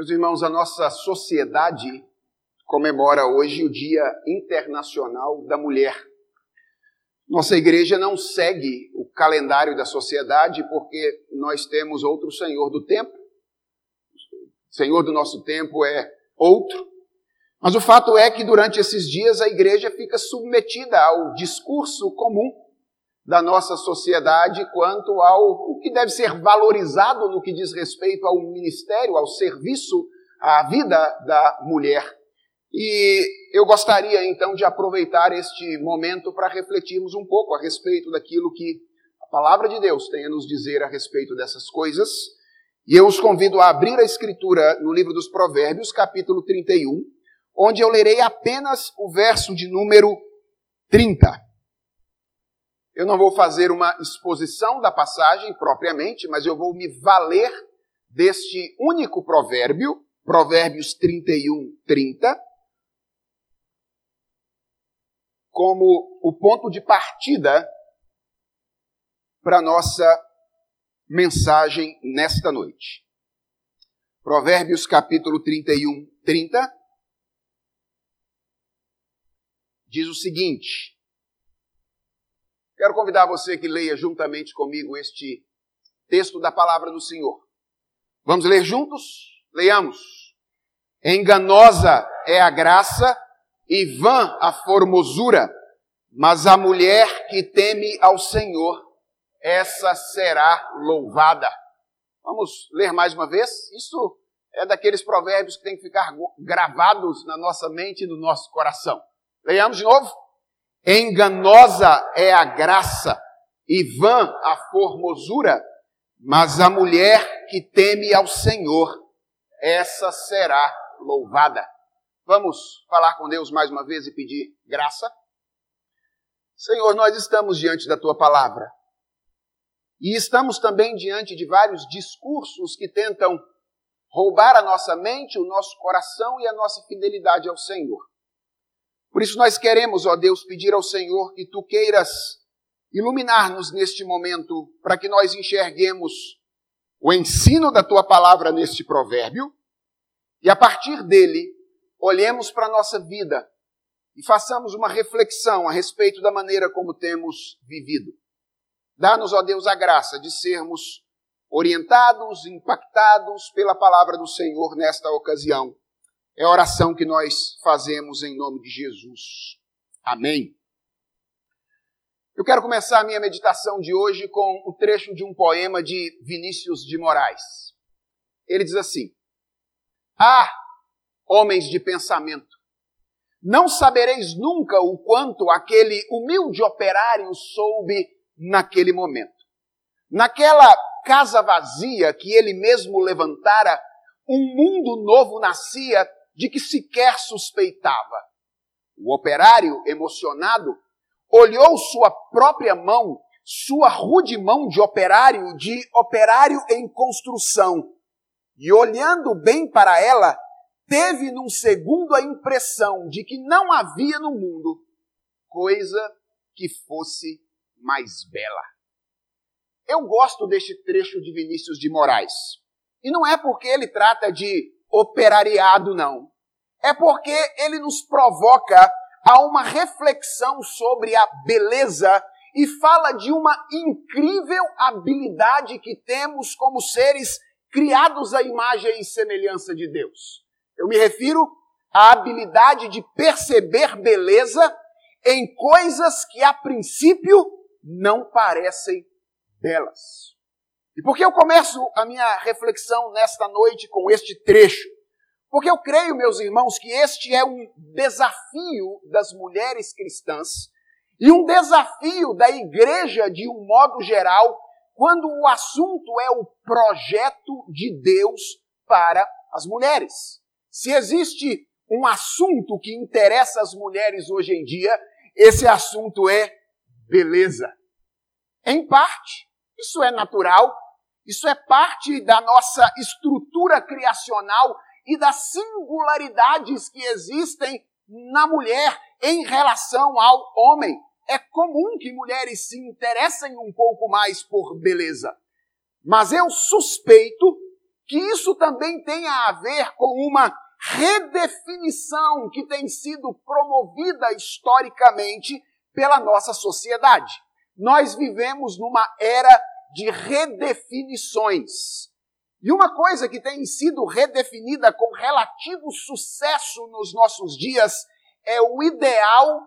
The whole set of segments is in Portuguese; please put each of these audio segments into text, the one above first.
Meus irmãos, a nossa sociedade comemora hoje o Dia Internacional da Mulher. Nossa igreja não segue o calendário da sociedade porque nós temos outro Senhor do tempo. O Senhor do nosso tempo é outro. Mas o fato é que durante esses dias a igreja fica submetida ao discurso comum da nossa sociedade quanto ao o que deve ser valorizado no que diz respeito ao ministério, ao serviço, à vida da mulher. E eu gostaria então de aproveitar este momento para refletirmos um pouco a respeito daquilo que a palavra de Deus tem a nos dizer a respeito dessas coisas. E eu os convido a abrir a escritura no livro dos Provérbios, capítulo 31, onde eu lerei apenas o verso de número 30. Eu não vou fazer uma exposição da passagem propriamente, mas eu vou me valer deste único provérbio, Provérbios 31, 30, como o ponto de partida para nossa mensagem nesta noite. Provérbios capítulo 31, 30 diz o seguinte: Quero convidar você que leia juntamente comigo este texto da palavra do Senhor. Vamos ler juntos? Leiamos. Enganosa é a graça e vã a formosura, mas a mulher que teme ao Senhor, essa será louvada. Vamos ler mais uma vez? Isso é daqueles provérbios que tem que ficar gravados na nossa mente e no nosso coração. Leiamos de novo. Enganosa é a graça e vã a formosura, mas a mulher que teme ao Senhor, essa será louvada. Vamos falar com Deus mais uma vez e pedir graça? Senhor, nós estamos diante da tua palavra. E estamos também diante de vários discursos que tentam roubar a nossa mente, o nosso coração e a nossa fidelidade ao Senhor. Por isso nós queremos, ó Deus, pedir ao Senhor que tu queiras iluminar-nos neste momento, para que nós enxerguemos o ensino da tua palavra neste provérbio e a partir dele olhemos para a nossa vida e façamos uma reflexão a respeito da maneira como temos vivido. Dá-nos, ó Deus, a graça de sermos orientados, impactados pela palavra do Senhor nesta ocasião é a oração que nós fazemos em nome de Jesus. Amém. Eu quero começar a minha meditação de hoje com o trecho de um poema de Vinícius de Moraes. Ele diz assim: Ah, homens de pensamento, não sabereis nunca o quanto aquele humilde operário soube naquele momento. Naquela casa vazia que ele mesmo levantara, um mundo novo nascia de que sequer suspeitava. O operário, emocionado, olhou sua própria mão, sua rude mão de operário, de operário em construção, e olhando bem para ela, teve num segundo a impressão de que não havia no mundo coisa que fosse mais bela. Eu gosto deste trecho de Vinícius de Moraes. E não é porque ele trata de operariado, não é porque ele nos provoca a uma reflexão sobre a beleza e fala de uma incrível habilidade que temos como seres criados à imagem e semelhança de Deus. Eu me refiro à habilidade de perceber beleza em coisas que a princípio não parecem belas. E por que eu começo a minha reflexão nesta noite com este trecho? Porque eu creio, meus irmãos, que este é um desafio das mulheres cristãs e um desafio da igreja de um modo geral, quando o assunto é o projeto de Deus para as mulheres. Se existe um assunto que interessa as mulheres hoje em dia, esse assunto é beleza. Em parte, isso é natural, isso é parte da nossa estrutura criacional e das singularidades que existem na mulher em relação ao homem. É comum que mulheres se interessem um pouco mais por beleza. Mas eu suspeito que isso também tenha a ver com uma redefinição que tem sido promovida historicamente pela nossa sociedade. Nós vivemos numa era de redefinições. E uma coisa que tem sido redefinida com relativo sucesso nos nossos dias é o ideal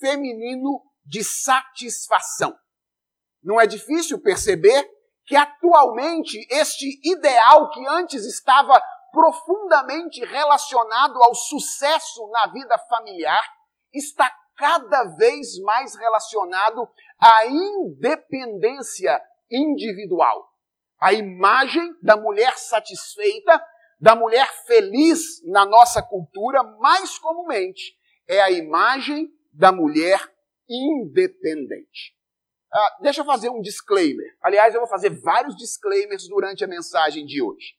feminino de satisfação. Não é difícil perceber que atualmente este ideal que antes estava profundamente relacionado ao sucesso na vida familiar está cada vez mais relacionado à independência individual. A imagem da mulher satisfeita, da mulher feliz na nossa cultura, mais comumente, é a imagem da mulher independente. Ah, deixa eu fazer um disclaimer. Aliás, eu vou fazer vários disclaimers durante a mensagem de hoje.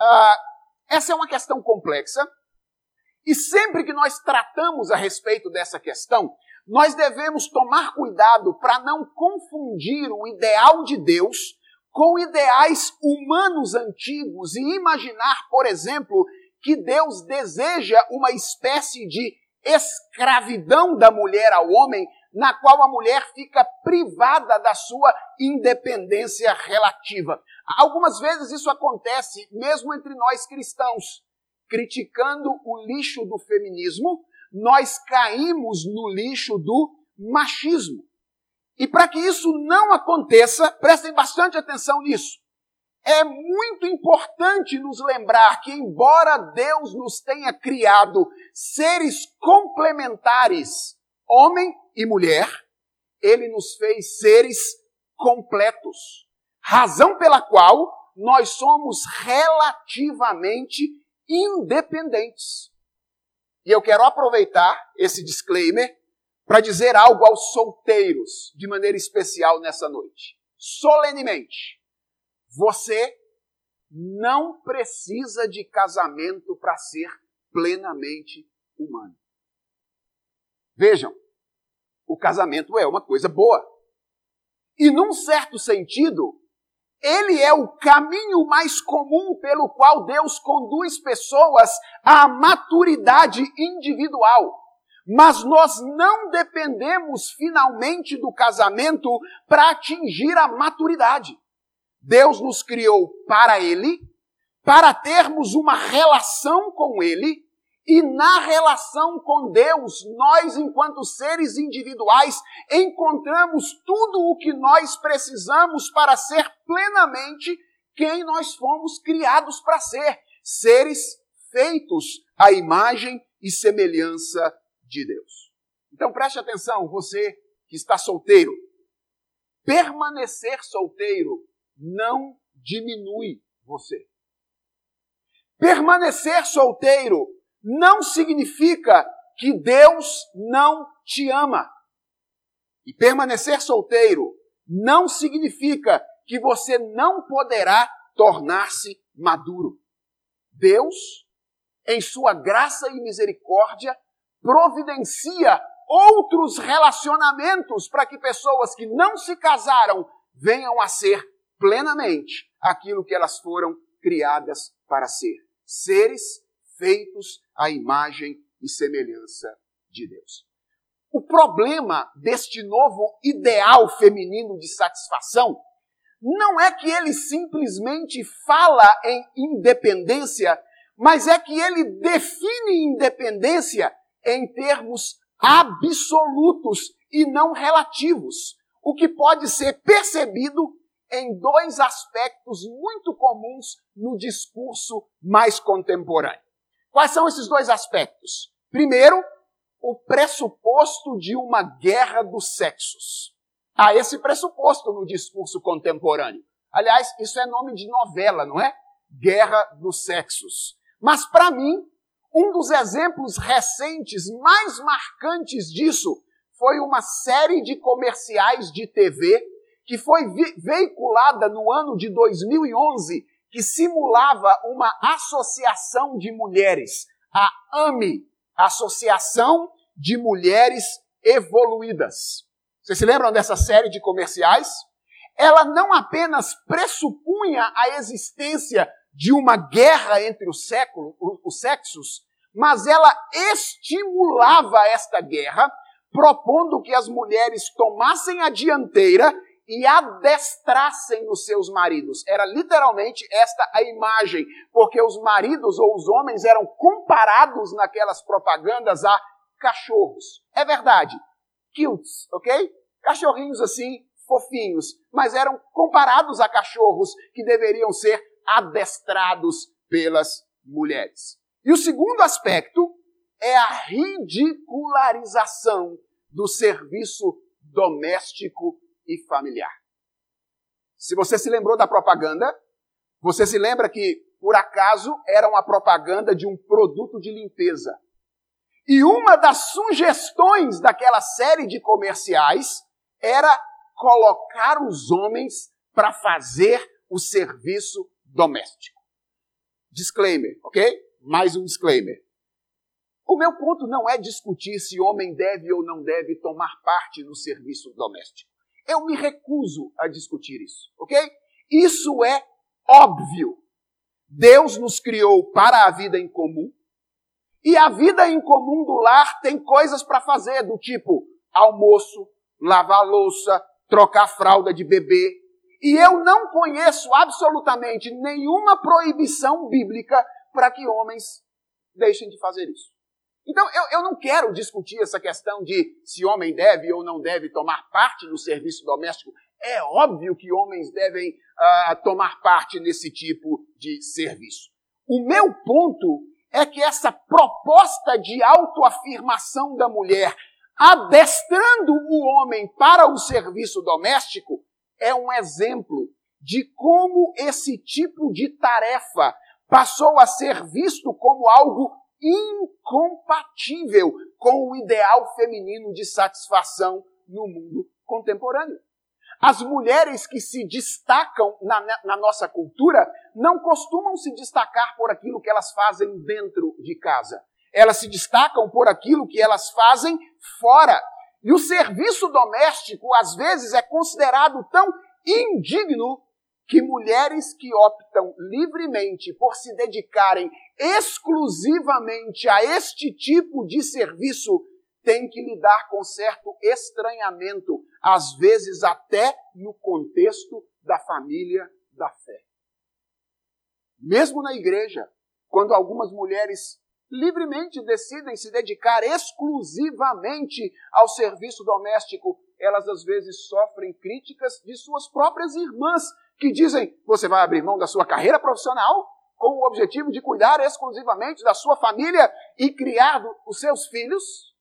Ah, essa é uma questão complexa. E sempre que nós tratamos a respeito dessa questão, nós devemos tomar cuidado para não confundir o ideal de Deus com ideais humanos antigos e imaginar, por exemplo, que Deus deseja uma espécie de escravidão da mulher ao homem, na qual a mulher fica privada da sua independência relativa. Algumas vezes isso acontece mesmo entre nós cristãos. Criticando o lixo do feminismo, nós caímos no lixo do machismo. E para que isso não aconteça, prestem bastante atenção nisso. É muito importante nos lembrar que, embora Deus nos tenha criado seres complementares, homem e mulher, Ele nos fez seres completos. Razão pela qual nós somos relativamente independentes. E eu quero aproveitar esse disclaimer para dizer algo aos solteiros de maneira especial nessa noite. Solenemente, você não precisa de casamento para ser plenamente humano. Vejam, o casamento é uma coisa boa. E num certo sentido, ele é o caminho mais comum pelo qual Deus conduz pessoas à maturidade individual. Mas nós não dependemos finalmente do casamento para atingir a maturidade. Deus nos criou para Ele, para termos uma relação com Ele, e na relação com Deus, nós, enquanto seres individuais, encontramos tudo o que nós precisamos para ser plenamente quem nós fomos criados para ser: seres feitos à imagem e semelhança de Deus. Então preste atenção, você que está solteiro. Permanecer solteiro não diminui você. Permanecer solteiro não significa que Deus não te ama. E permanecer solteiro não significa que você não poderá tornar-se maduro. Deus, em sua graça e misericórdia, providencia outros relacionamentos para que pessoas que não se casaram venham a ser plenamente aquilo que elas foram criadas para ser. Seres feitos à imagem e semelhança de Deus. O problema deste novo ideal feminino de satisfação não é que ele simplesmente fala em independência, mas é que ele define independência em termos absolutos e não relativos, o que pode ser percebido em dois aspectos muito comuns no discurso mais contemporâneo. Quais são esses dois aspectos? Primeiro, o pressuposto de uma guerra dos sexos. Há esse pressuposto no discurso contemporâneo. Aliás, isso é nome de novela, não é? Guerra dos sexos. Mas para mim, um dos exemplos recentes mais marcantes disso foi uma série de comerciais de TV que foi veiculada no ano de 2011 que simulava uma associação de mulheres, a AME, Associação de Mulheres Evoluídas. Vocês se lembram dessa série de comerciais? Ela não apenas pressupunha a existência de uma guerra entre os, séculos, os sexos, mas ela estimulava esta guerra, propondo que as mulheres tomassem a dianteira e adestrassem os seus maridos. Era literalmente esta a imagem, porque os maridos ou os homens eram comparados naquelas propagandas a cachorros. É verdade. Cutes, ok? Cachorrinhos assim, fofinhos, mas eram comparados a cachorros que deveriam ser adestrados pelas mulheres. E o segundo aspecto é a ridicularização do serviço doméstico e familiar. Se você se lembrou da propaganda, você se lembra que, por acaso, era uma propaganda de um produto de limpeza. E uma das sugestões daquela série de comerciais era colocar os homens para fazer o serviço doméstico. Disclaimer, ok? Mais um disclaimer. O meu ponto não é discutir se homem deve ou não deve tomar parte no serviço doméstico. Eu me recuso a discutir isso, ok? Isso é óbvio. Deus nos criou para a vida em comum. E a vida em comum do lar tem coisas para fazer, do tipo almoço, lavar louça, trocar fralda de bebê. E eu não conheço absolutamente nenhuma proibição bíblica para que homens deixem de fazer isso. Então, eu, eu não quero discutir essa questão de se homem deve ou não deve tomar parte no serviço doméstico. É óbvio que homens devem uh, tomar parte nesse tipo de serviço. O meu ponto é que essa proposta de autoafirmação da mulher, adestrando o homem para o serviço doméstico, é um exemplo de como esse tipo de tarefa passou a ser visto como algo incompatível com o ideal feminino de satisfação no mundo contemporâneo. As mulheres que se destacam na, na, nossa cultura não costumam se destacar por aquilo que elas fazem dentro de casa. Elas se destacam por aquilo que elas fazem fora. E o serviço doméstico, às vezes, é considerado tão indigno que mulheres que optam livremente por se dedicarem exclusivamente a este tipo de serviço têm que lidar com certo estranhamento, às vezes até no contexto da família da fé. Mesmo na igreja, quando algumas mulheres livremente decidem se dedicar exclusivamente ao serviço doméstico, elas às vezes sofrem críticas de suas próprias irmãs que dizem: você vai abrir mão da sua carreira profissional com o objetivo de cuidar exclusivamente da sua família e criar os seus filhos?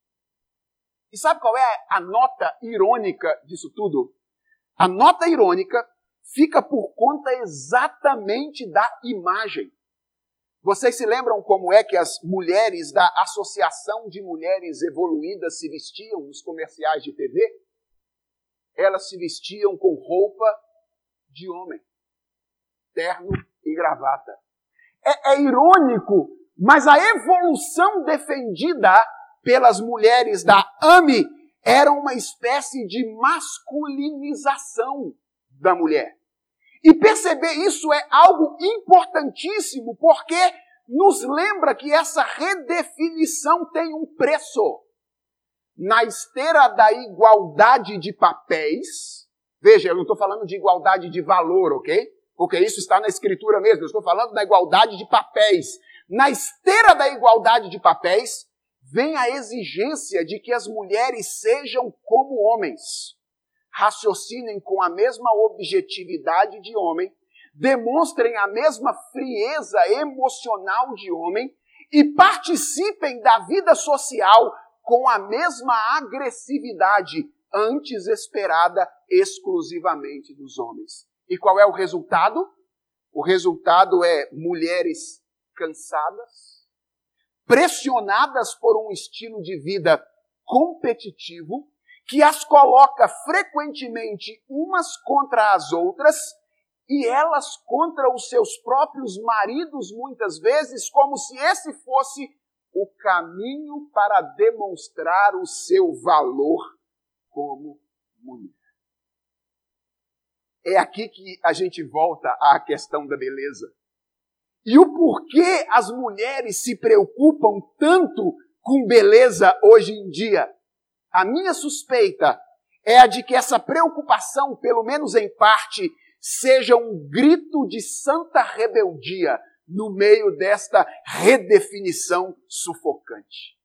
E sabe qual é a nota irônica disso tudo? A nota irônica fica por conta exatamente da imagem. Vocês se lembram como é que as mulheres da Associação de Mulheres Evoluídas se vestiam nos comerciais de TV? Elas se vestiam com roupa de homem. Terno e gravata. É, é irônico, mas a evolução defendida pelas mulheres da AME era uma espécie de masculinização da mulher. E perceber isso é algo importantíssimo, porque nos lembra que essa redefinição tem um preço. Na esteira da igualdade de papéis, Veja, eu não estou falando de igualdade de valor, ok? Porque isso está na escritura mesmo. Eu estou falando da igualdade de papéis. Na esteira da igualdade de papéis, vem a exigência de que as mulheres sejam como homens, raciocinem com a mesma objetividade de homem, demonstrem a mesma frieza emocional de homem e participem da vida social com a mesma agressividade antes esperada exclusivamente dos homens. E qual é o resultado? O resultado é mulheres cansadas, pressionadas por um estilo de vida competitivo, que as coloca frequentemente umas contra as outras e elas contra os seus próprios maridos, muitas vezes, como se esse fosse o caminho para demonstrar o seu valor como mulher. É aqui que a gente volta à questão da beleza. e o porquê as mulheres se preocupam tanto com beleza hoje em dia. A minha suspeita é a de que essa preocupação, pelo menos em parte, seja um grito de santa rebeldia no meio desta redefinição sufocante.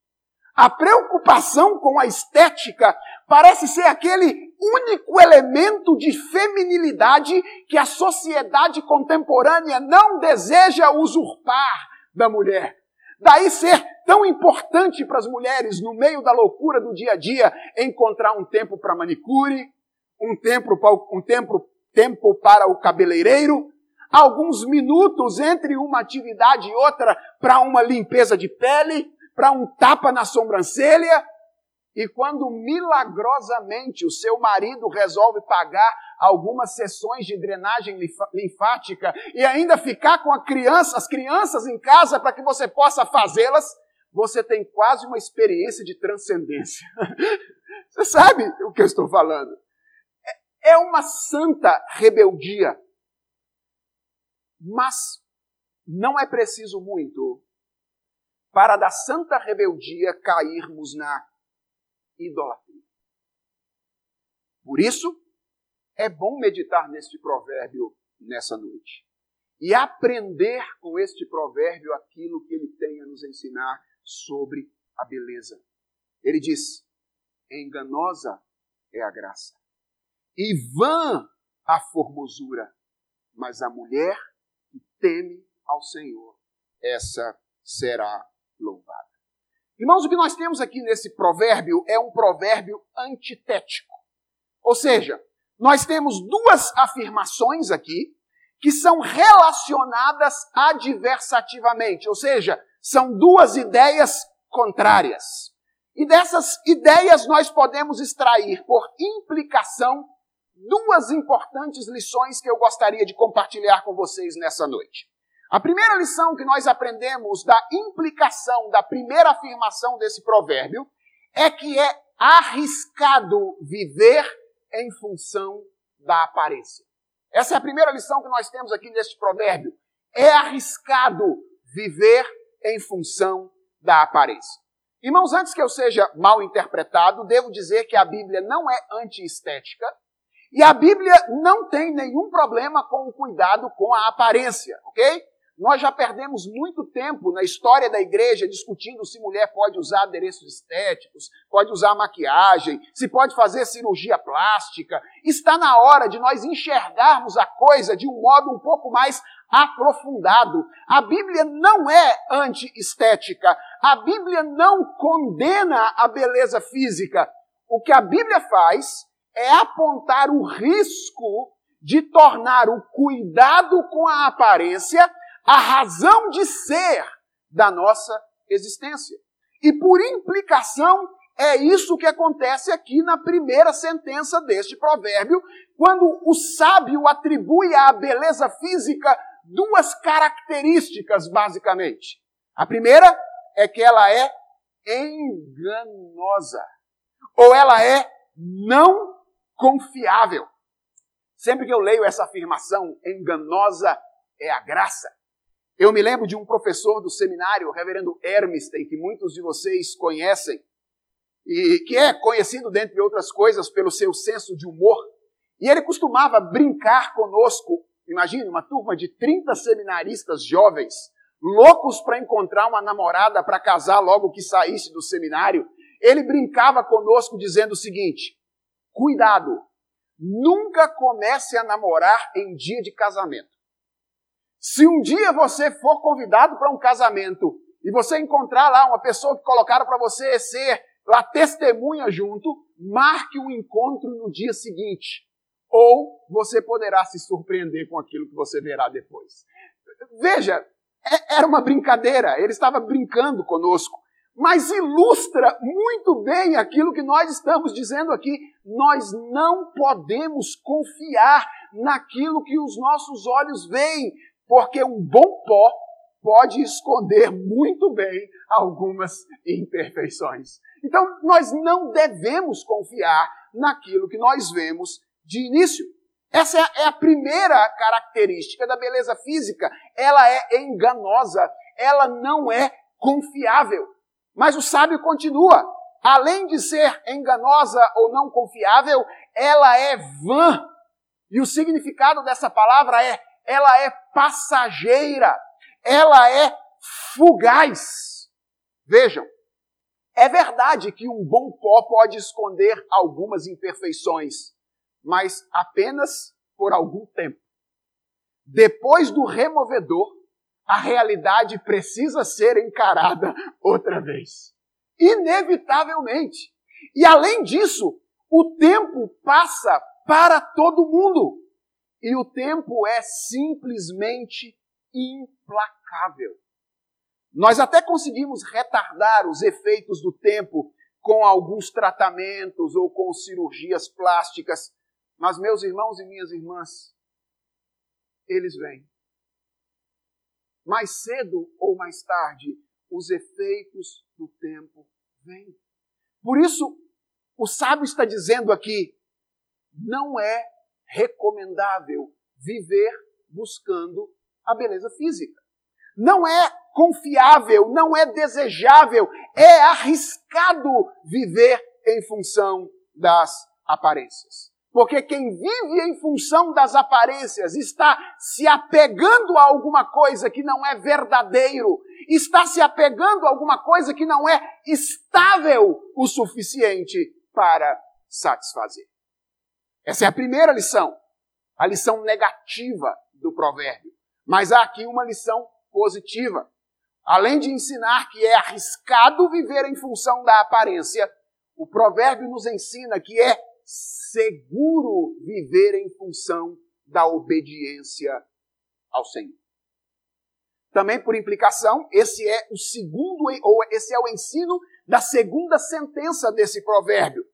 A preocupação com a estética parece ser aquele único elemento de feminilidade que a sociedade contemporânea não deseja usurpar da mulher. Daí ser tão importante para as mulheres, no meio da loucura do dia a dia, encontrar um tempo para manicure, um tempo, um tempo, tempo para o cabeleireiro, alguns minutos entre uma atividade e outra para uma limpeza de pele, para um tapa na sobrancelha, e quando milagrosamente o seu marido resolve pagar algumas sessões de drenagem linfática e ainda ficar com a criança, as crianças em casa para que você possa fazê-las, você tem quase uma experiência de transcendência. Você sabe o que eu estou falando? É, é uma santa rebeldia. Mas não é preciso muito para da santa rebeldia cairmos na idolatria. Por isso, é bom meditar neste provérbio nessa noite e aprender com este provérbio aquilo que ele tem a nos ensinar sobre a beleza. Ele diz: enganosa é a graça e vã a formosura, mas a mulher que teme ao Senhor, essa será. Irmãos, o que nós temos aqui nesse provérbio é um provérbio antitético. Ou seja, nós temos duas afirmações aqui que são relacionadas adversativamente, ou seja, são duas ideias contrárias. E dessas ideias nós podemos extrair, por implicação, duas importantes lições que eu gostaria de compartilhar com vocês nessa noite. A primeira lição que nós aprendemos da implicação da primeira afirmação desse provérbio é que é arriscado viver em função da aparência. Essa é a primeira lição que nós temos aqui neste provérbio. É arriscado viver em função da aparência. Irmãos, antes que eu seja mal interpretado, devo dizer que a Bíblia não é anti-estética e a Bíblia não tem nenhum problema com o cuidado com a aparência, ok? Nós já perdemos muito tempo na história da igreja discutindo se mulher pode usar adereços estéticos, pode usar maquiagem, se pode fazer cirurgia plástica. Está na hora de nós enxergarmos a coisa de um modo um pouco mais aprofundado. A Bíblia não é anti-estética. A Bíblia não condena a beleza física. O que a Bíblia faz é apontar o risco de tornar o cuidado com a aparência a razão de ser da nossa existência. E por implicação, é isso que acontece aqui na primeira sentença deste provérbio, quando o sábio atribui à beleza física duas características, basicamente. A primeira é que ela é enganosa, ou ela é não confiável. Sempre que eu leio essa afirmação, enganosa é a graça, eu me lembro de um professor do seminário, o reverendo Hermisten, que muitos de vocês conhecem, e que é conhecido, dentre outras coisas, pelo seu senso de humor. E ele costumava brincar conosco, imagine, uma turma de 30 seminaristas jovens, loucos para encontrar uma namorada para casar logo que saísse do seminário. Ele brincava conosco dizendo o seguinte: cuidado, nunca comece a namorar em dia de casamento. Se um dia você for convidado para um casamento e você encontrar lá uma pessoa que colocaram para você ser lá testemunha junto, marque um encontro no dia seguinte. Ou você poderá se surpreender com aquilo que você verá depois. Veja, é, era uma brincadeira, ele estava brincando conosco, mas ilustra muito bem aquilo que nós estamos dizendo aqui. Nós não podemos confiar naquilo que os nossos olhos veem, porque um bom pó pode esconder muito bem algumas imperfeições. Então, nós não devemos confiar naquilo que nós vemos de início. Essa é a primeira característica da beleza física. Ela é enganosa, ela não é confiável. Mas o sábio continua: além de ser enganosa ou não confiável, ela é vã. E o significado dessa palavra é: ela é passageira, ela é fugaz. Vejam, é verdade que um bom pó pode esconder algumas imperfeições, mas apenas por algum tempo. Depois do removedor, a realidade precisa ser encarada outra vez. Inevitavelmente. E além disso, o tempo passa para todo mundo. E o tempo é simplesmente implacável. Nós até conseguimos retardar os efeitos do tempo com alguns tratamentos ou com cirurgias plásticas, mas meus irmãos e minhas irmãs, eles vêm. Mais cedo ou mais tarde, os efeitos do tempo vêm. Por isso, o sábio está dizendo aqui: não é recomendável viver buscando a beleza física. Não é confiável, não é desejável, é arriscado viver em função das aparências. Porque quem vive em função das aparências está se apegando a alguma coisa que não é verdadeiro, está se apegando a alguma coisa que não é estável o suficiente para satisfazer. Essa é a primeira lição, a lição negativa do provérbio. Mas há aqui uma lição positiva. Além de ensinar que é arriscado viver em função da aparência, o provérbio nos ensina que é seguro viver em função da obediência ao Senhor. Também por implicação, esse é o segundo ou esse é o ensino da segunda sentença desse provérbio.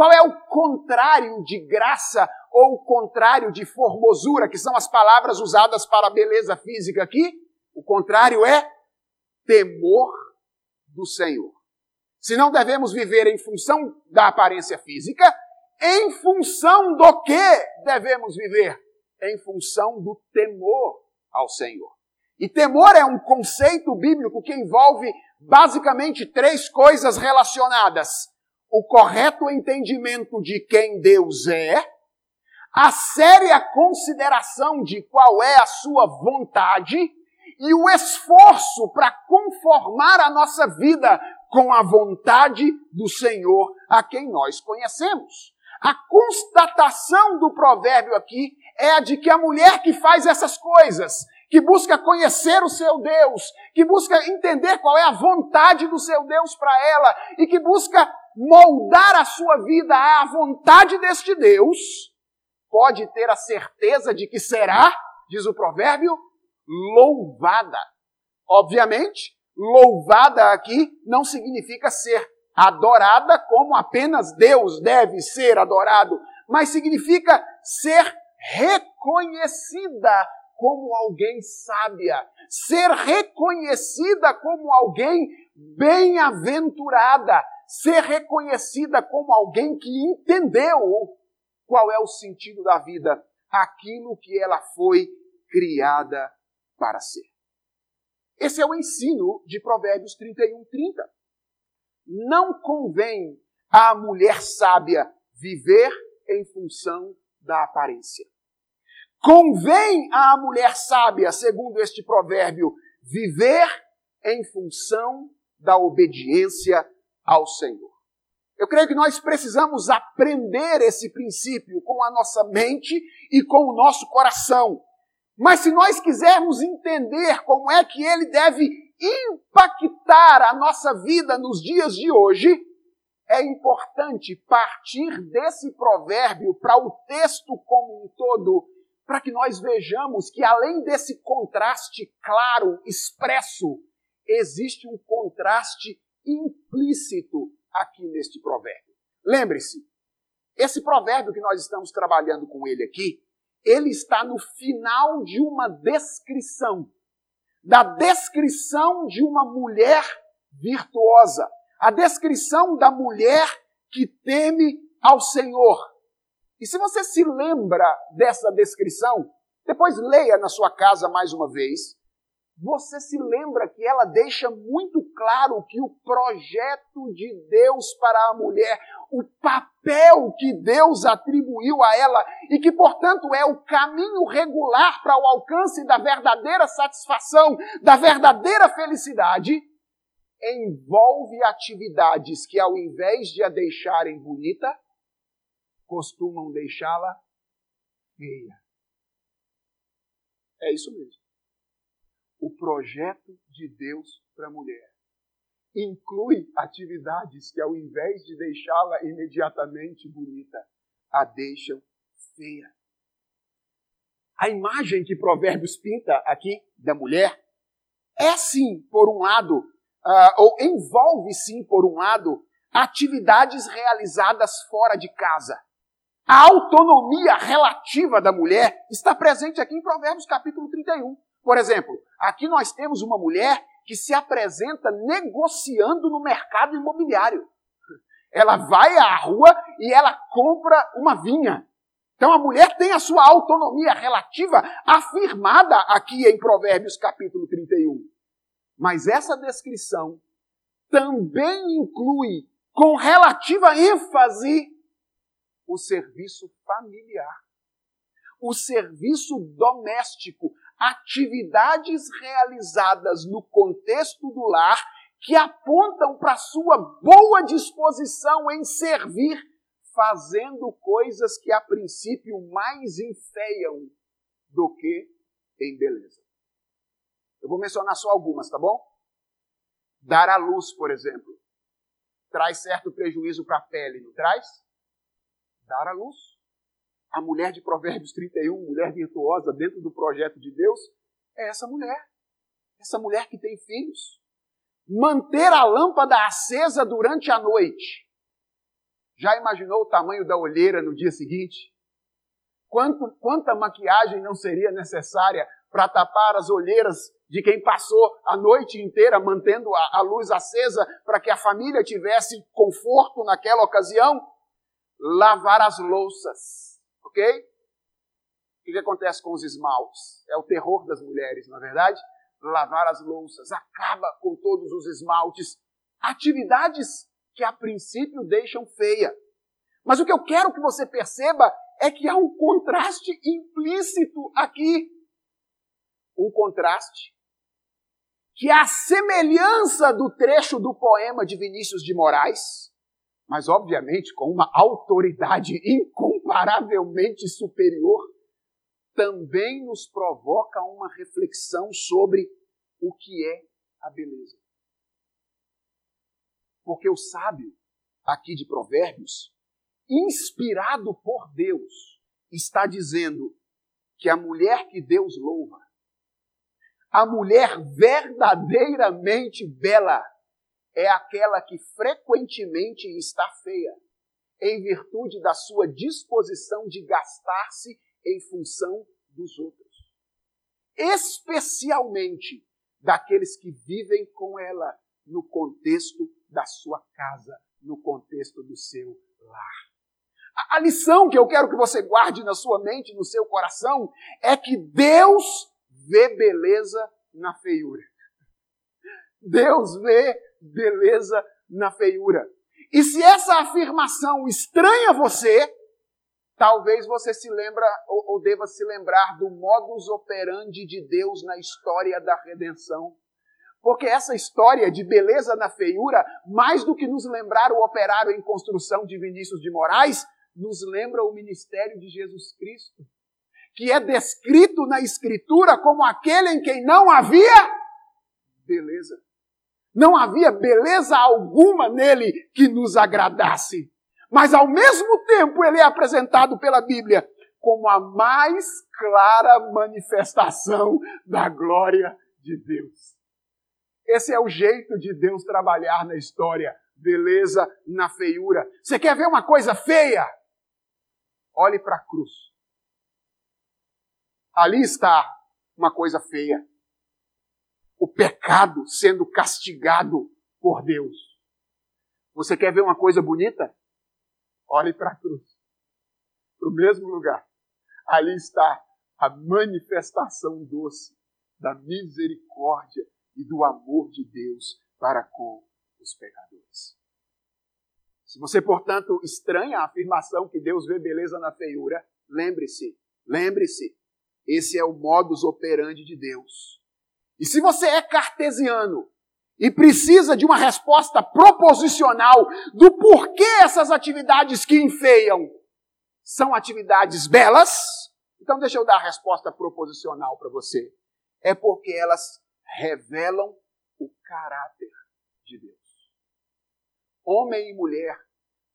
Qual é o contrário de graça ou o contrário de formosura, que são as palavras usadas para a beleza física aqui? O contrário é temor do Senhor. Se não devemos viver em função da aparência física, em função do que devemos viver? Em função do temor ao Senhor. E temor é um conceito bíblico que envolve basicamente três coisas relacionadas: o correto entendimento de quem Deus é, a séria consideração de qual é a sua vontade e o esforço para conformar a nossa vida com a vontade do Senhor a quem nós conhecemos. A constatação do provérbio aqui é a de que a mulher que faz essas coisas, que busca conhecer o seu Deus, que busca entender qual é a vontade do seu Deus para ela e que busca moldar a sua vida à vontade deste Deus, pode ter a certeza de que será, diz o provérbio, louvada. Obviamente, louvada aqui não significa ser adorada como apenas Deus deve ser adorado, mas significa ser reconhecida como alguém sábia, ser reconhecida como alguém bem-aventurada, ser reconhecida como alguém que entendeu qual é o sentido da vida, aquilo que ela foi criada para ser. Esse é o ensino de Provérbios 31, 30. Não convém à mulher sábia viver em função da aparência. Convém à mulher sábia, segundo este provérbio, viver em função da obediência ao Senhor. Eu creio que nós precisamos aprender esse princípio com a nossa mente e com o nosso coração. Mas se nós quisermos entender como é que ele deve impactar a nossa vida nos dias de hoje, é importante partir desse provérbio para o texto como um todo, para que nós vejamos que além desse contraste claro, expresso, existe um contraste implícito aqui neste provérbio. Lembre-se, esse provérbio que nós estamos trabalhando com ele aqui, ele está no final de uma descrição, da descrição de uma mulher virtuosa, a descrição da mulher que teme ao Senhor. E se você se lembra dessa descrição, depois leia na sua casa mais uma vez. Você se lembra que ela deixa muito claro que o projeto de Deus para a mulher, o papel que Deus atribuiu a ela e que, portanto, é o caminho regular para o alcance da verdadeira satisfação, da verdadeira felicidade, envolve atividades que, ao invés de a deixarem bonita, costumam deixá-la feia. É isso mesmo. O projeto de Deus para a mulher inclui atividades que, ao invés de deixá-la imediatamente bonita, a deixam feia. A imagem que Provérbios pinta aqui da mulher é sim, por um lado, uh, ou envolve sim, por um lado, atividades realizadas fora de casa. A autonomia relativa da mulher está presente aqui em Provérbios capítulo 31. Por exemplo, aqui nós temos uma mulher que se apresenta negociando no mercado imobiliário. Ela vai à rua e ela compra uma vinha. Então a mulher tem a sua autonomia relativa afirmada aqui em Provérbios capítulo 31. Mas essa descrição também inclui com relativa ênfase o serviço familiar, o serviço doméstico, atividades realizadas no contexto do lar que apontam para sua boa disposição em servir, fazendo coisas que a princípio mais enfeiam do que em beleza. Eu vou mencionar só algumas, tá bom? Dar à luz, por exemplo, traz certo prejuízo para a pele, não traz? dar à luz. A mulher de Provérbios 31, mulher virtuosa dentro do projeto de Deus, é essa mulher. Essa mulher que tem filhos. Manter a lâmpada acesa durante a noite. Já imaginou o tamanho da olheira no dia seguinte? Quanto, quanta maquiagem não seria necessária para tapar as olheiras de quem passou a noite inteira mantendo a, a luz acesa para que a família tivesse conforto naquela ocasião? lavar as louças, ok? O que, acontece com os esmaltes? É o terror das mulheres, não é verdade? Lavar as louças, acaba com todos os esmaltes. Atividades que a princípio deixam feia. Mas o que eu quero que você perceba é que há um contraste implícito aqui. Um contraste que, a semelhança do trecho do poema de Vinícius de Moraes, mas obviamente com uma autoridade incomparavelmente superior, também nos provoca uma reflexão sobre o que é a beleza. Porque o sábio, aqui de Provérbios, inspirado por Deus, está dizendo que a mulher que Deus louva, a mulher verdadeiramente bela, é aquela que frequentemente está feia, em virtude da sua disposição de gastar-se em função dos outros. Especialmente daqueles que vivem com ela no contexto da sua casa, no contexto do seu lar. A, lição que eu quero que você guarde na sua mente, no seu coração, é que Deus vê beleza na feiura. Deus vê beleza na feiura. E se essa afirmação estranha você, talvez você se lembra ou, ou deva se lembrar do modus operandi de Deus na história da redenção. Porque essa história de beleza na feiura, mais do que nos lembrar o operário em construção de Vinícius de Moraes, nos lembra o ministério de Jesus Cristo, que é descrito na Escritura como aquele em quem não havia beleza. Não havia beleza alguma nele que nos agradasse. Mas ao mesmo tempo ele é apresentado pela Bíblia como a mais clara manifestação da glória de Deus. Esse é o jeito de Deus trabalhar na história. Beleza na feiura. Você quer ver uma coisa feia? Olhe para a cruz. Ali está uma coisa feia o pecado sendo castigado por Deus. Você quer ver uma coisa bonita? Olhe para a cruz. para o mesmo lugar. Ali está a manifestação doce da misericórdia e do amor de Deus para com os pecadores. Se você, portanto, estranha a afirmação que Deus vê beleza na feiura, lembre-se, lembre-se, esse é o modus operandi de Deus. E se você é cartesiano e precisa de uma resposta proposicional do porquê essas atividades que enfeiam são atividades belas, então deixa eu dar a resposta proposicional para você. É porque elas revelam o caráter de Deus. Homem e mulher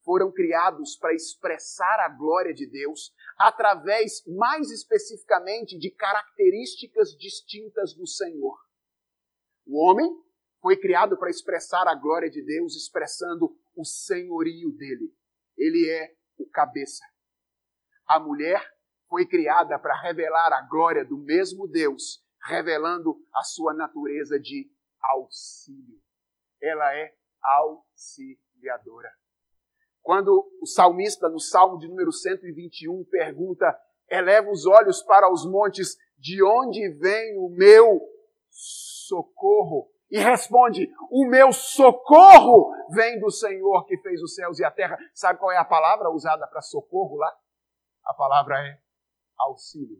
foram criados para expressar a glória de Deus através, mais especificamente, de características distintas do Senhor. O homem foi criado para expressar a glória de Deus, expressando o senhorio dele. Ele é o cabeça. A mulher foi criada para revelar a glória do mesmo Deus, revelando a sua natureza de auxílio. Ela é auxiliadora. Quando o salmista, no Salmo de número 121, pergunta: Eleva os olhos para os montes, de onde vem o meu socorro? E responde: O meu socorro vem do Senhor que fez os céus e a terra. Sabe qual é a palavra usada para socorro lá? A palavra é auxílio.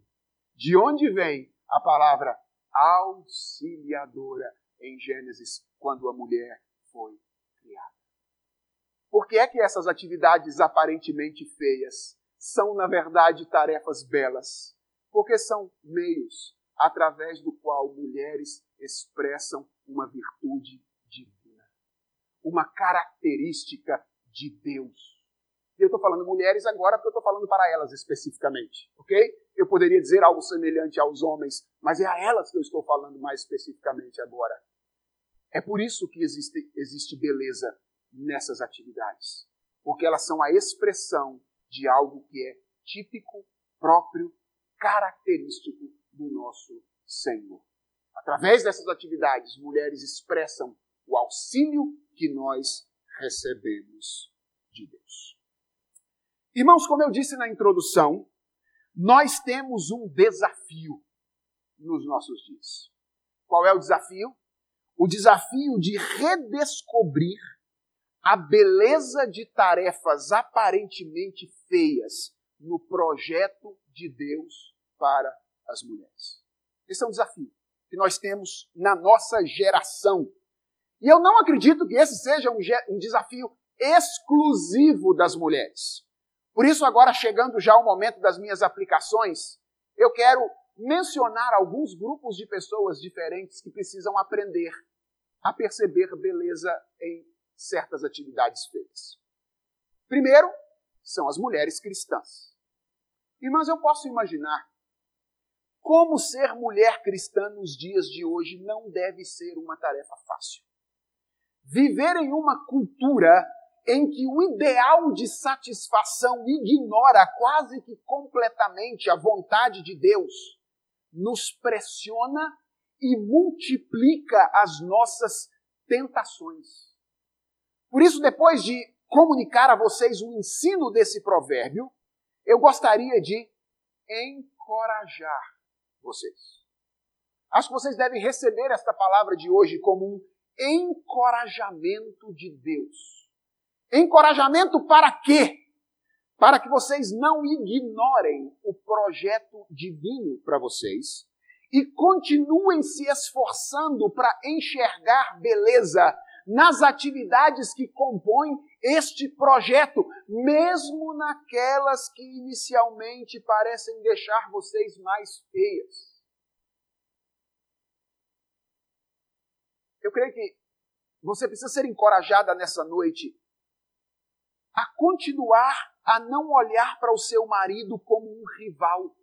De onde vem a palavra auxiliadora em Gênesis, quando a mulher foi criada? Por que é que essas atividades aparentemente feias são, na verdade, tarefas belas? Porque são meios através do qual mulheres expressam uma virtude divina, uma característica de Deus. E eu estou falando mulheres agora porque eu estou falando para elas especificamente, ok? Eu poderia dizer algo semelhante aos homens, mas é a elas que eu estou falando mais especificamente agora. É por isso que existe, existe beleza nessas atividades, porque elas são a expressão de algo que é típico, próprio, característico do nosso Senhor. Através dessas atividades, mulheres expressam o auxílio que nós recebemos de Deus. Irmãos, como eu disse na introdução, nós temos um desafio nos nossos dias. Qual é o desafio? O desafio de redescobrir a beleza de tarefas aparentemente feias no projeto de Deus para as mulheres. Esse é um desafio que nós temos na nossa geração. E eu não acredito que esse seja um, um desafio exclusivo das mulheres. Por isso, agora chegando já ao momento das minhas aplicações, eu quero mencionar alguns grupos de pessoas diferentes que precisam aprender a perceber beleza em certas atividades feitas. Primeiro, são as mulheres cristãs. Irmãs, eu posso imaginar como ser mulher cristã nos dias de hoje não deve ser uma tarefa fácil. Viver em uma cultura em que o ideal de satisfação ignora quase que completamente a vontade de Deus, nos pressiona e multiplica as nossas tentações. Por isso, depois de comunicar a vocês o ensino desse provérbio, eu gostaria de encorajar vocês. Acho que vocês devem receber esta palavra de hoje como um encorajamento de Deus. Encorajamento para quê? Para que vocês não ignorem o projeto divino para vocês e continuem se esforçando para enxergar beleza nas atividades que compõem este projeto, mesmo naquelas que inicialmente parecem deixar vocês mais feias. Eu creio que você precisa ser encorajada nessa noite a continuar a não olhar para o seu marido como um rival.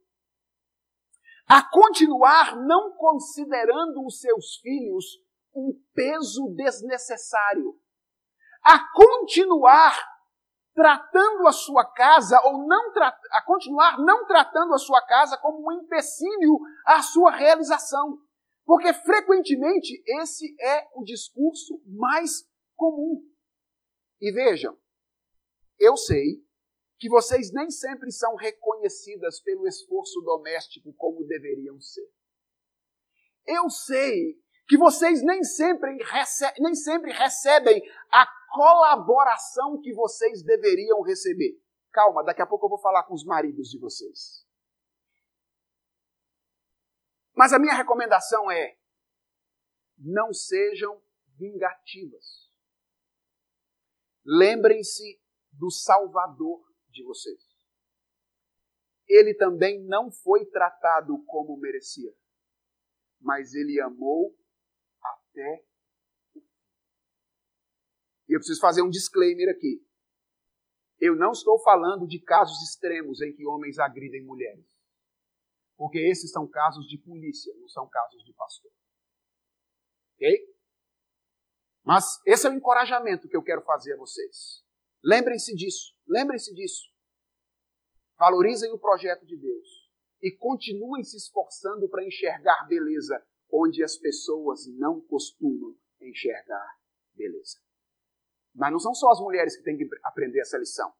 A continuar não considerando os seus filhos um peso desnecessário, a continuar tratando a sua casa ou não a continuar não tratando a sua casa como um empecilho à sua realização. Porque frequentemente esse é o discurso mais comum. E vejam, eu sei que vocês nem sempre são reconhecidas pelo esforço doméstico como deveriam ser. Eu sei que vocês nem sempre, nem sempre recebem a colaboração que vocês deveriam receber. Calma, daqui a pouco eu vou falar com os maridos de vocês. Mas a minha recomendação é: não sejam vingativas. Lembrem-se do Salvador de vocês. Ele também não foi tratado como merecia, mas ele amou até o fim. E eu preciso fazer um disclaimer aqui. Eu não estou falando de casos extremos em que homens agridem mulheres. Porque esses são casos de polícia, não são casos de pastor. Ok? Mas esse é o encorajamento que eu quero fazer a vocês. Lembrem-se disso, lembrem-se disso. Valorizem o projeto de Deus e continuem se esforçando para enxergar beleza onde as pessoas não costumam enxergar beleza. Mas não são só as mulheres que têm que aprender essa lição.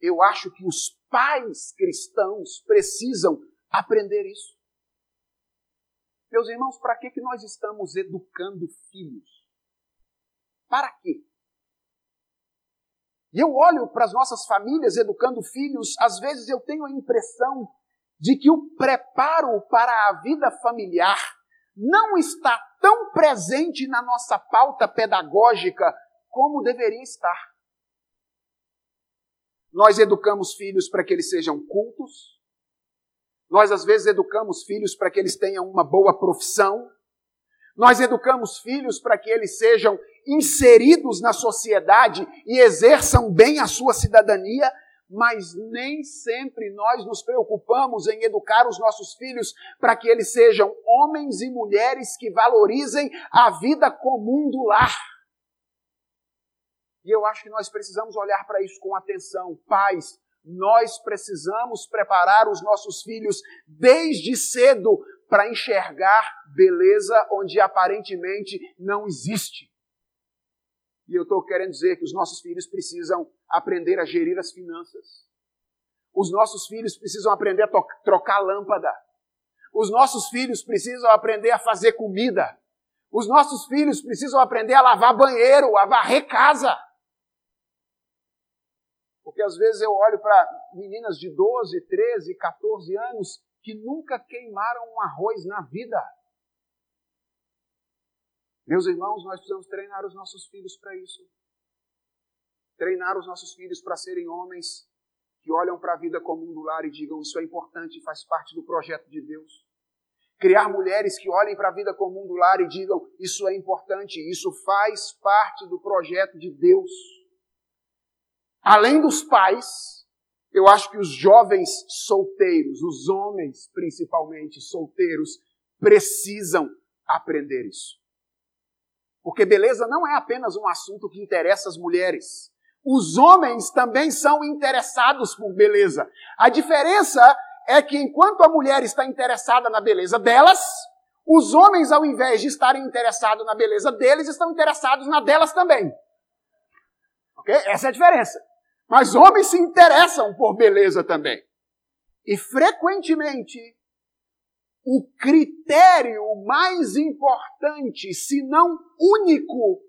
Eu acho que os pais cristãos precisam aprender isso. Meus irmãos, para que, que nós estamos educando filhos? Para quê? E eu olho para as nossas famílias educando filhos, às vezes eu tenho a impressão de que o preparo para a vida familiar não está tão presente na nossa pauta pedagógica como deveria estar. Nós educamos filhos para que eles sejam cultos. Nós, às vezes, educamos filhos para que eles tenham uma boa profissão. Nós educamos filhos para que eles sejam inseridos na sociedade e exerçam bem a sua cidadania, mas nem sempre nós nos preocupamos em educar os nossos filhos para que eles sejam homens e mulheres que valorizem a vida comum do lar. E eu acho que nós precisamos olhar para isso com atenção. Pais, nós precisamos preparar os nossos filhos desde cedo para enxergar beleza onde aparentemente não existe. E eu estou querendo dizer que os nossos filhos precisam aprender a gerir as finanças. Os nossos filhos precisam aprender a trocar lâmpada. Os nossos filhos precisam aprender a fazer comida. Os nossos filhos precisam aprender a lavar banheiro, a varrer casa. Porque às vezes eu olho para meninas de 12, 13, 14 anos que nunca queimaram um arroz na vida. Meus irmãos, nós precisamos treinar os nossos filhos para isso. Treinar os nossos filhos para serem homens que olham para a vida comum do lar e digam: Isso é importante, faz parte do projeto de Deus. Criar mulheres que olhem para a vida comum do lar e digam: Isso é importante, isso faz parte do projeto de Deus. Além dos pais, eu acho que os jovens solteiros, os homens principalmente solteiros, precisam aprender isso. Porque beleza não é apenas um assunto que interessa as mulheres. Os homens também são interessados por beleza. A diferença é que enquanto a mulher está interessada na beleza delas, os homens, ao invés de estarem interessados na beleza deles, estão interessados na delas também. Ok? Essa é a diferença. Mas homens se interessam por beleza também. E frequentemente, o critério mais importante, se não único,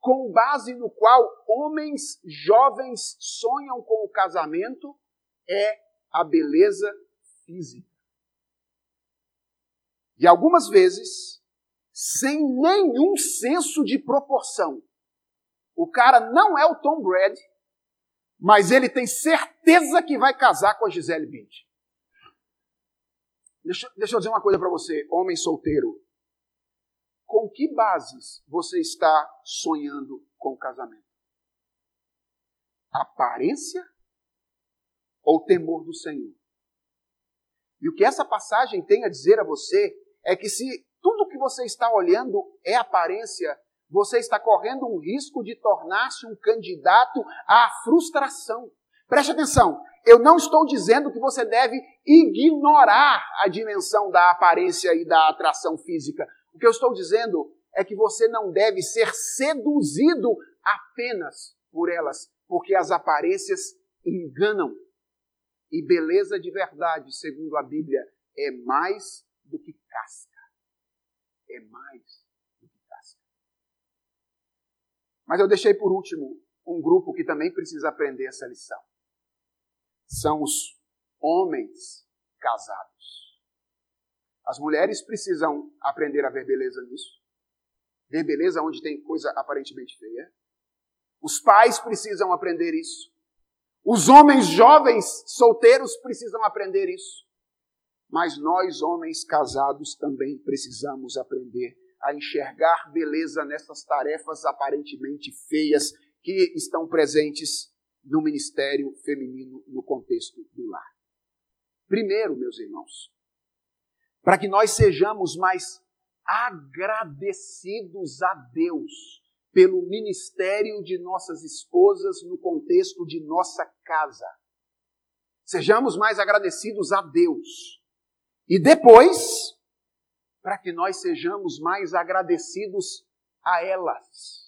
com base no qual homens jovens sonham com o casamento, é a beleza física. E algumas vezes, sem nenhum senso de proporção, o cara não é o Tom Brady, mas ele tem certeza que vai casar com a Gisele Bündchen. Deixa, deixa eu dizer uma coisa para você, homem solteiro. Com que bases você está sonhando com o casamento? Aparência ou temor do Senhor? E o que essa passagem tem a dizer a você é que se tudo que você está olhando é aparência, você está correndo um risco de tornar-se um candidato à frustração. Preste atenção, eu não estou dizendo que você deve ignorar a dimensão da aparência e da atração física. O que eu estou dizendo é que você não deve ser seduzido apenas por elas, porque as aparências enganam. E beleza de verdade, segundo a Bíblia, é mais do que casca. É mais do que casca. Mas eu deixei por último um grupo que também precisa aprender essa lição. São os homens casados. As mulheres precisam aprender a ver beleza nisso. Ver beleza onde tem coisa aparentemente feia. Os pais precisam aprender isso. Os homens jovens, solteiros, precisam aprender isso. Mas nós, homens casados, também precisamos aprender a enxergar beleza nessas tarefas aparentemente feias que estão presentes no ministério feminino no contexto do lar. Primeiro, meus irmãos, para que nós sejamos mais agradecidos a Deus pelo ministério de nossas esposas no contexto de nossa casa. Sejamos mais agradecidos a Deus. E depois, para que nós sejamos mais agradecidos a elas.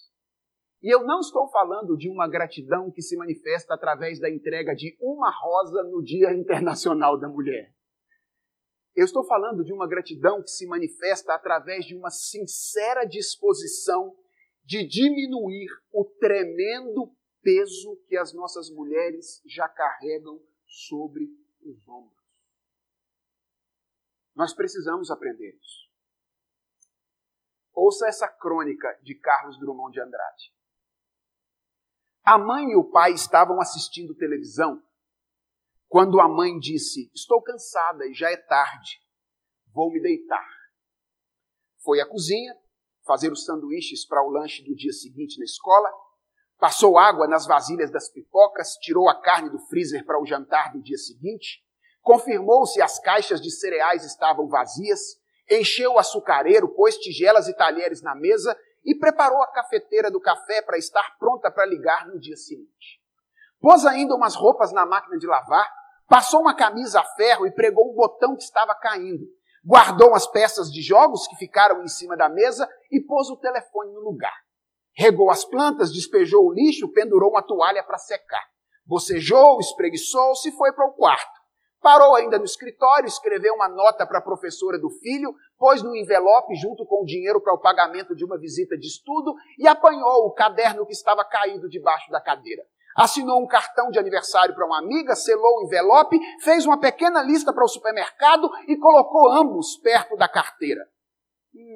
E eu não estou falando de uma gratidão que se manifesta através da entrega de uma rosa no Dia Internacional da Mulher. Eu estou falando de uma gratidão que se manifesta através de uma sincera disposição de diminuir o tremendo peso que as nossas mulheres já carregam sobre os ombros. Nós precisamos aprender isso. Ouça essa crônica de Carlos Drummond de Andrade. A mãe e o pai estavam assistindo televisão quando a mãe disse: Estou cansada e já é tarde, vou me deitar. Foi à cozinha, fazer os sanduíches para o lanche do dia seguinte na escola, passou água nas vasilhas das pipocas, tirou a carne do freezer para o jantar do dia seguinte, confirmou se as caixas de cereais estavam vazias, encheu o açucareiro, pôs tigelas e talheres na mesa e preparou a cafeteira do café para estar pronta para ligar no dia seguinte. Pôs ainda umas roupas na máquina de lavar, passou uma camisa a ferro e pregou um botão que estava caindo guardou as peças de jogos que ficaram em cima da mesa e pôs o telefone no lugar. Regou as plantas, despejou o lixo, pendurou uma toalha para secar. Bocejou, espreguiçou-se e foi para o quarto. Parou ainda no escritório, escreveu uma nota para a professora do filho, pôs no envelope junto com o dinheiro para o pagamento de uma visita de estudo e apanhou o caderno que estava caído debaixo da cadeira assinou um cartão de aniversário para uma amiga, selou o envelope, fez uma pequena lista para o supermercado e colocou ambos perto da carteira.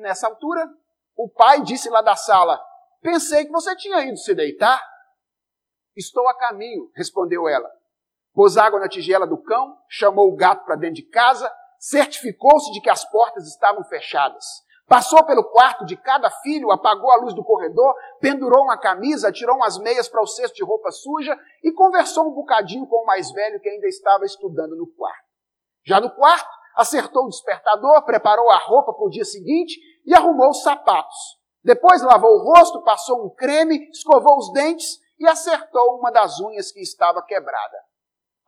Nessa altura, o pai disse lá da sala: Pensei que você tinha ido se deitar. Estou a caminho, respondeu ela. Pôs água na tigela do cão, chamou o gato para dentro de casa, certificou-se de que as portas estavam fechadas. Passou pelo quarto de cada filho, apagou a luz do corredor, pendurou uma camisa, tirou umas meias para o cesto de roupa suja e conversou um bocadinho com o mais velho que ainda estava estudando no quarto. Já no quarto, acertou o despertador, preparou a roupa para o dia seguinte e arrumou os sapatos. Depois lavou o rosto, passou um creme, escovou os dentes e acertou uma das unhas que estava quebrada.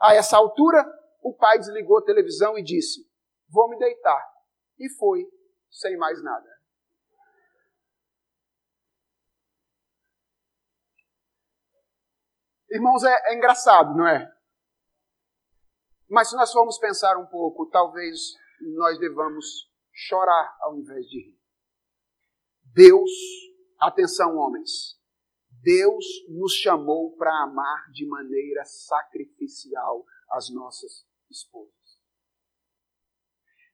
A essa altura, o pai desligou a televisão e disse: Vou me deitar. E foi sem mais nada. Irmãos, é, é engraçado, não é? Mas se nós formos pensar um pouco, talvez nós devamos chorar ao invés de rir. Deus, atenção homens, Deus nos chamou para amar de maneira sacrificial as nossas esposas.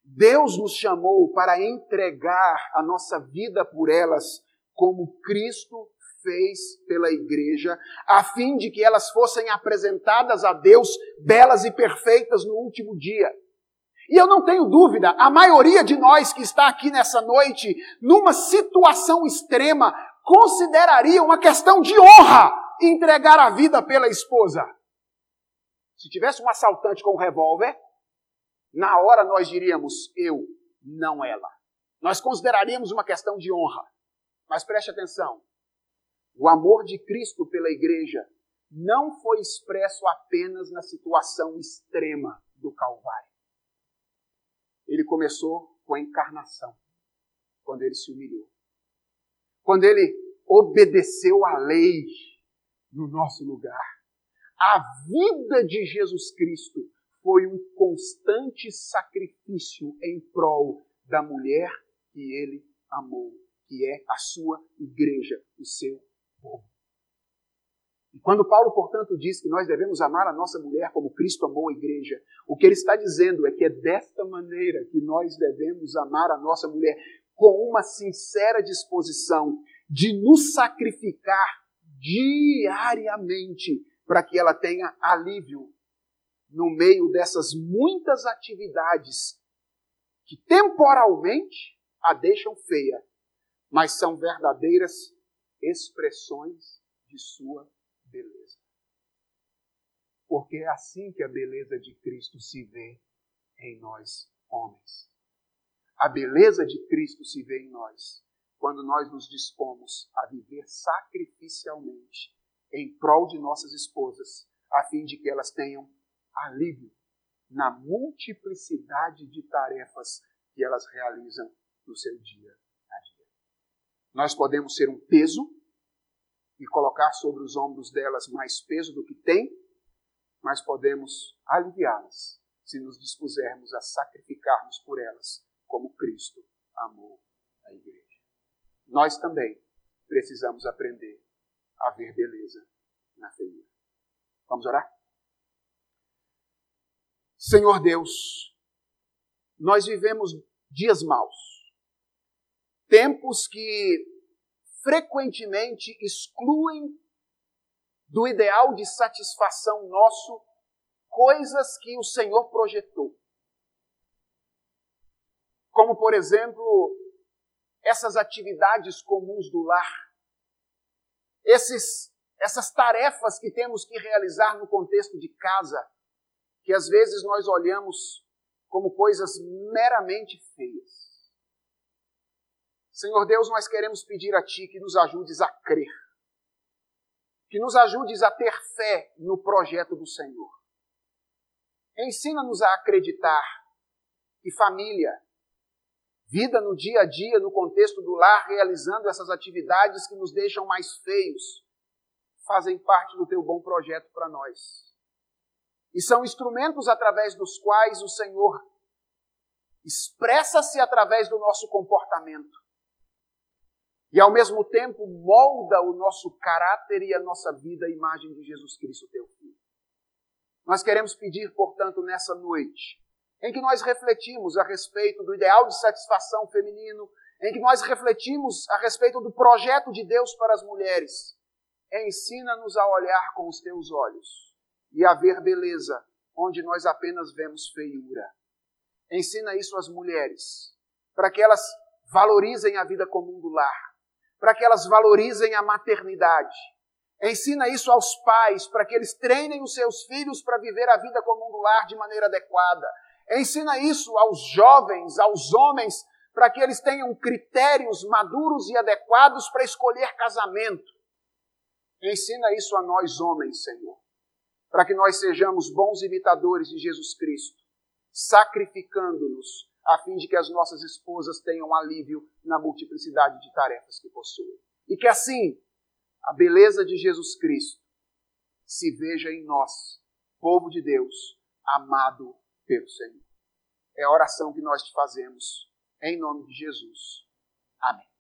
Deus nos chamou para entregar a nossa vida por elas, como Cristo fez pela igreja, a fim de que elas fossem apresentadas a Deus belas e perfeitas no último dia. E eu não tenho dúvida, a maioria de nós que está aqui nessa noite, numa situação extrema, consideraria uma questão de honra entregar a vida pela esposa. Se tivesse um assaltante com um revólver, na hora nós diríamos eu, não ela. Nós consideraríamos uma questão de honra. Mas preste atenção: o amor de Cristo pela igreja não foi expresso apenas na situação extrema do Calvário. Ele começou com a encarnação, quando ele se humilhou. Quando ele obedeceu à lei no nosso lugar. A vida de Jesus Cristo foi um constante sacrifício em prol da mulher que ele amou, que é a sua igreja, o seu povo. E quando Paulo, portanto, diz que nós devemos amar a nossa mulher como Cristo amou a igreja, o que ele está dizendo é que é desta maneira que nós devemos amar a nossa mulher, com uma sincera disposição de nos sacrificar diariamente para que ela tenha alívio no meio dessas muitas atividades que temporalmente a deixam feia, mas são verdadeiras expressões de sua beleza. Porque é assim que a beleza de Cristo se vê em nós, homens. A beleza de Cristo se vê em nós quando nós nos dispomos a viver sacrificialmente em prol de nossas esposas, a fim de que elas tenham alívio na multiplicidade de tarefas que elas realizam no seu dia a dia. Nós podemos ser um peso e colocar sobre os ombros delas mais peso do que tem, mas podemos aliviá-las se nos dispusermos a sacrificarmos por elas, como Cristo amou a igreja. Nós também precisamos aprender a ver beleza na feiura. Vamos orar? Senhor Deus, nós vivemos dias maus, tempos que frequentemente excluem do ideal de satisfação nosso coisas que o Senhor projetou. Como, por exemplo, essas atividades comuns do lar, esses, essas tarefas que temos que realizar no contexto de casa, que às vezes nós olhamos como coisas meramente feias. Senhor Deus, nós queremos pedir a Ti que nos ajudes a crer, que nos ajudes a ter fé no projeto do Senhor. Ensina-nos a acreditar que família, vida no dia a dia, no contexto do lar, realizando essas atividades que nos deixam mais feios, fazem parte do Teu bom projeto para nós. E são instrumentos através dos quais o Senhor expressa-se através do nosso comportamento. E ao mesmo tempo molda o nosso caráter e a nossa vida à imagem de Jesus Cristo, teu Filho. Nós queremos pedir, portanto, nessa noite, em que nós refletimos a respeito do ideal de satisfação feminino, em que nós refletimos a respeito do projeto de Deus para as mulheres, ensina-nos a olhar com os teus olhos e haver beleza onde nós apenas vemos feiura. Ensina isso às mulheres, para que elas valorizem a vida comum do lar, para que elas valorizem a maternidade. Ensina isso aos pais, para que eles treinem os seus filhos para viver a vida comum do lar de maneira adequada. Ensina isso aos jovens, aos homens, para que eles tenham critérios maduros e adequados para escolher casamento. Ensina isso a nós, homens, Senhor, para que nós sejamos bons imitadores de Jesus Cristo, sacrificando-nos a fim de que as nossas esposas tenham alívio na multiplicidade de tarefas que possuem. E que assim a beleza de Jesus Cristo se veja em nós, povo de Deus, amado pelo Senhor. É a oração que nós te fazemos, em nome de Jesus. Amém.